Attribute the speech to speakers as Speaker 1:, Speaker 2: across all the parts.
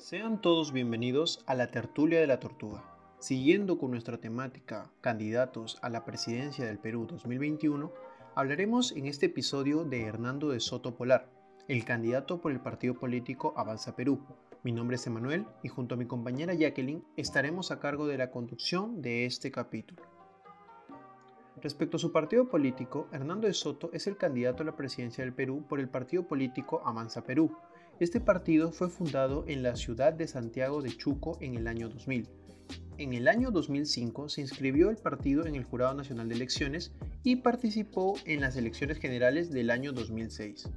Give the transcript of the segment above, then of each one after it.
Speaker 1: Sean todos bienvenidos a la tertulia de la tortuga. Siguiendo con nuestra temática Candidatos a la presidencia del Perú 2021, hablaremos en este episodio de Hernando de Soto Polar, el candidato por el partido político Avanza Perú. Mi nombre es Emanuel y junto a mi compañera Jacqueline estaremos a cargo de la conducción de este capítulo. Respecto a su partido político, Hernando de Soto es el candidato a la presidencia del Perú por el partido político Avanza Perú. Este partido fue fundado en la ciudad de Santiago de Chuco en el año 2000. En el año 2005 se inscribió el partido en el Jurado Nacional de Elecciones y participó en las elecciones generales del año 2006.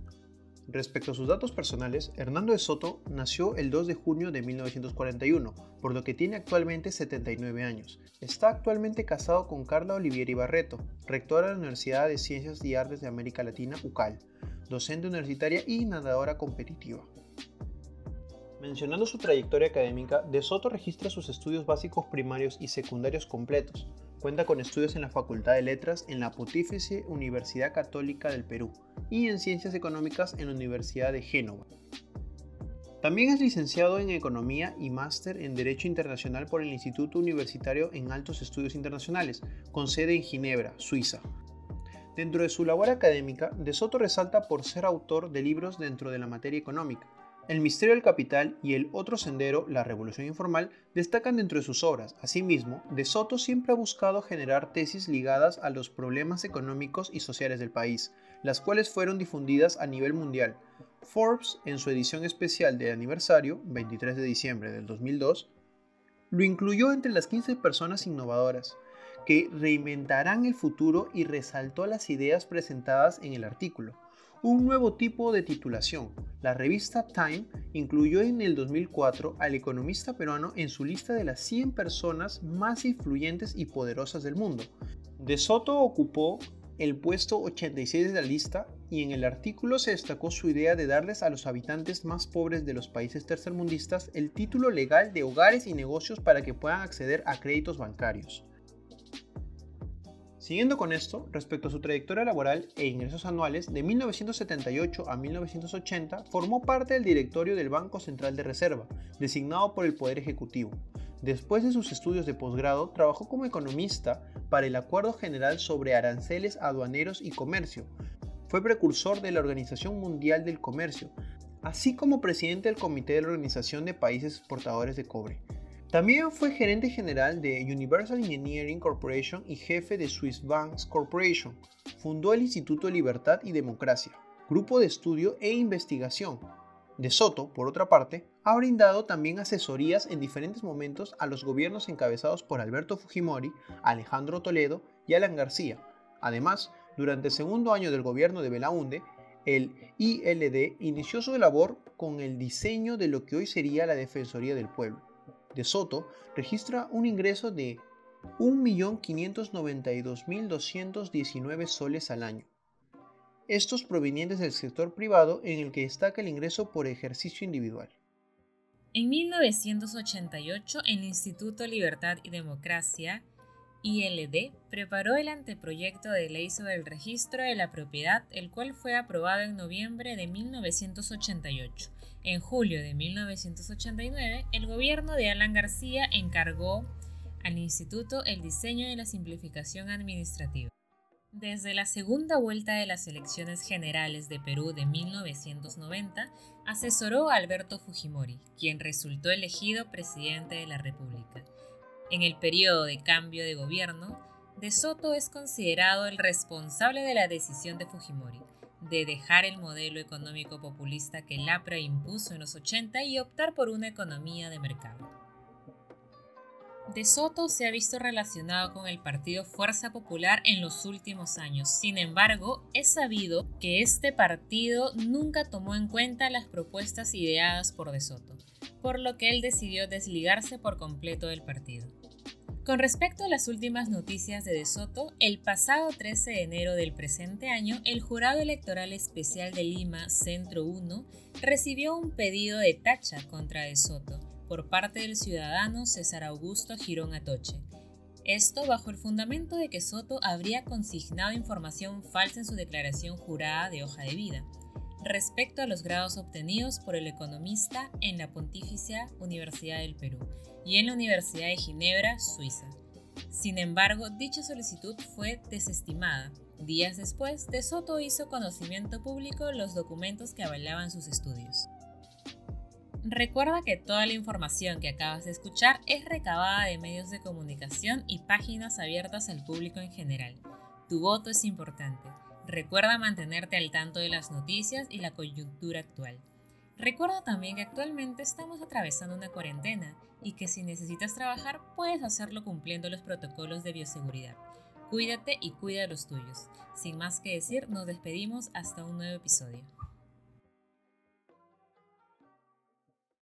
Speaker 1: Respecto a sus datos personales, Hernando de Soto nació el 2 de junio de 1941, por lo que tiene actualmente 79 años. Está actualmente casado con Carla Olivieri Barreto, rectora de la Universidad de Ciencias y Artes de América Latina, UCAL, docente universitaria y nadadora competitiva. Mencionando su trayectoria académica, De Soto registra sus estudios básicos primarios y secundarios completos. Cuenta con estudios en la Facultad de Letras en la Pontificia Universidad Católica del Perú y en Ciencias Económicas en la Universidad de Génova. También es licenciado en Economía y máster en Derecho Internacional por el Instituto Universitario en Altos Estudios Internacionales, con sede en Ginebra, Suiza. Dentro de su labor académica, De Soto resalta por ser autor de libros dentro de la materia económica, el misterio del capital y el otro sendero, la revolución informal, destacan dentro de sus obras. Asimismo, De Soto siempre ha buscado generar tesis ligadas a los problemas económicos y sociales del país, las cuales fueron difundidas a nivel mundial. Forbes, en su edición especial de aniversario, 23 de diciembre del 2002, lo incluyó entre las 15 personas innovadoras que reinventarán el futuro y resaltó las ideas presentadas en el artículo un nuevo tipo de titulación. La revista Time incluyó en el 2004 al economista peruano en su lista de las 100 personas más influyentes y poderosas del mundo. De Soto ocupó el puesto 86 de la lista y en el artículo se destacó su idea de darles a los habitantes más pobres de los países tercermundistas el título legal de hogares y negocios para que puedan acceder a créditos bancarios. Siguiendo con esto, respecto a su trayectoria laboral e ingresos anuales, de 1978 a 1980 formó parte del directorio del Banco Central de Reserva, designado por el Poder Ejecutivo. Después de sus estudios de posgrado, trabajó como economista para el Acuerdo General sobre Aranceles Aduaneros y Comercio. Fue precursor de la Organización Mundial del Comercio, así como presidente del Comité de la Organización de Países Exportadores de Cobre. También fue gerente general de Universal Engineering Corporation y jefe de Swiss Banks Corporation. Fundó el Instituto de Libertad y Democracia, grupo de estudio e investigación. De Soto, por otra parte, ha brindado también asesorías en diferentes momentos a los gobiernos encabezados por Alberto Fujimori, Alejandro Toledo y Alan García. Además, durante el segundo año del gobierno de Belaunde, el ILD inició su labor con el diseño de lo que hoy sería la Defensoría del Pueblo de Soto registra un ingreso de 1.592.219 soles al año. Estos provenientes del sector privado en el que destaca el ingreso por ejercicio individual.
Speaker 2: En 1988, el Instituto Libertad y Democracia, ILD, preparó el anteproyecto de ley sobre el registro de la propiedad, el cual fue aprobado en noviembre de 1988 en julio de 1989, el gobierno de Alan García encargó al instituto el diseño de la simplificación administrativa. Desde la segunda vuelta de las elecciones generales de Perú de 1990, asesoró a Alberto Fujimori, quien resultó elegido presidente de la República. En el periodo de cambio de gobierno, De Soto es considerado el responsable de la decisión de Fujimori, de dejar el modelo económico populista que Lapra impuso en los 80 y optar por una economía de mercado. De Soto se ha visto relacionado con el partido Fuerza Popular en los últimos años. Sin embargo, es sabido que este partido nunca tomó en cuenta las propuestas ideadas por De Soto, por lo que él decidió desligarse por completo del partido. Con respecto a las últimas noticias de De Soto, el pasado 13 de enero del presente año, el Jurado Electoral Especial de Lima, Centro 1, recibió un pedido de tacha contra De Soto por parte del ciudadano César Augusto Girón Atoche. Esto bajo el fundamento de que Soto habría consignado información falsa en su declaración jurada de hoja de vida. Respecto a los grados obtenidos por el economista en la Pontificia Universidad del Perú y en la Universidad de Ginebra, Suiza. Sin embargo, dicha solicitud fue desestimada. Días después, De Soto hizo conocimiento público los documentos que avalaban sus estudios. Recuerda que toda la información que acabas de escuchar es recabada de medios de comunicación y páginas abiertas al público en general. Tu voto es importante. Recuerda mantenerte al tanto de las noticias y la coyuntura actual. Recuerda también que actualmente estamos atravesando una cuarentena y que si necesitas trabajar puedes hacerlo cumpliendo los protocolos de bioseguridad. Cuídate y cuida a los tuyos. Sin más que decir, nos despedimos hasta un nuevo episodio.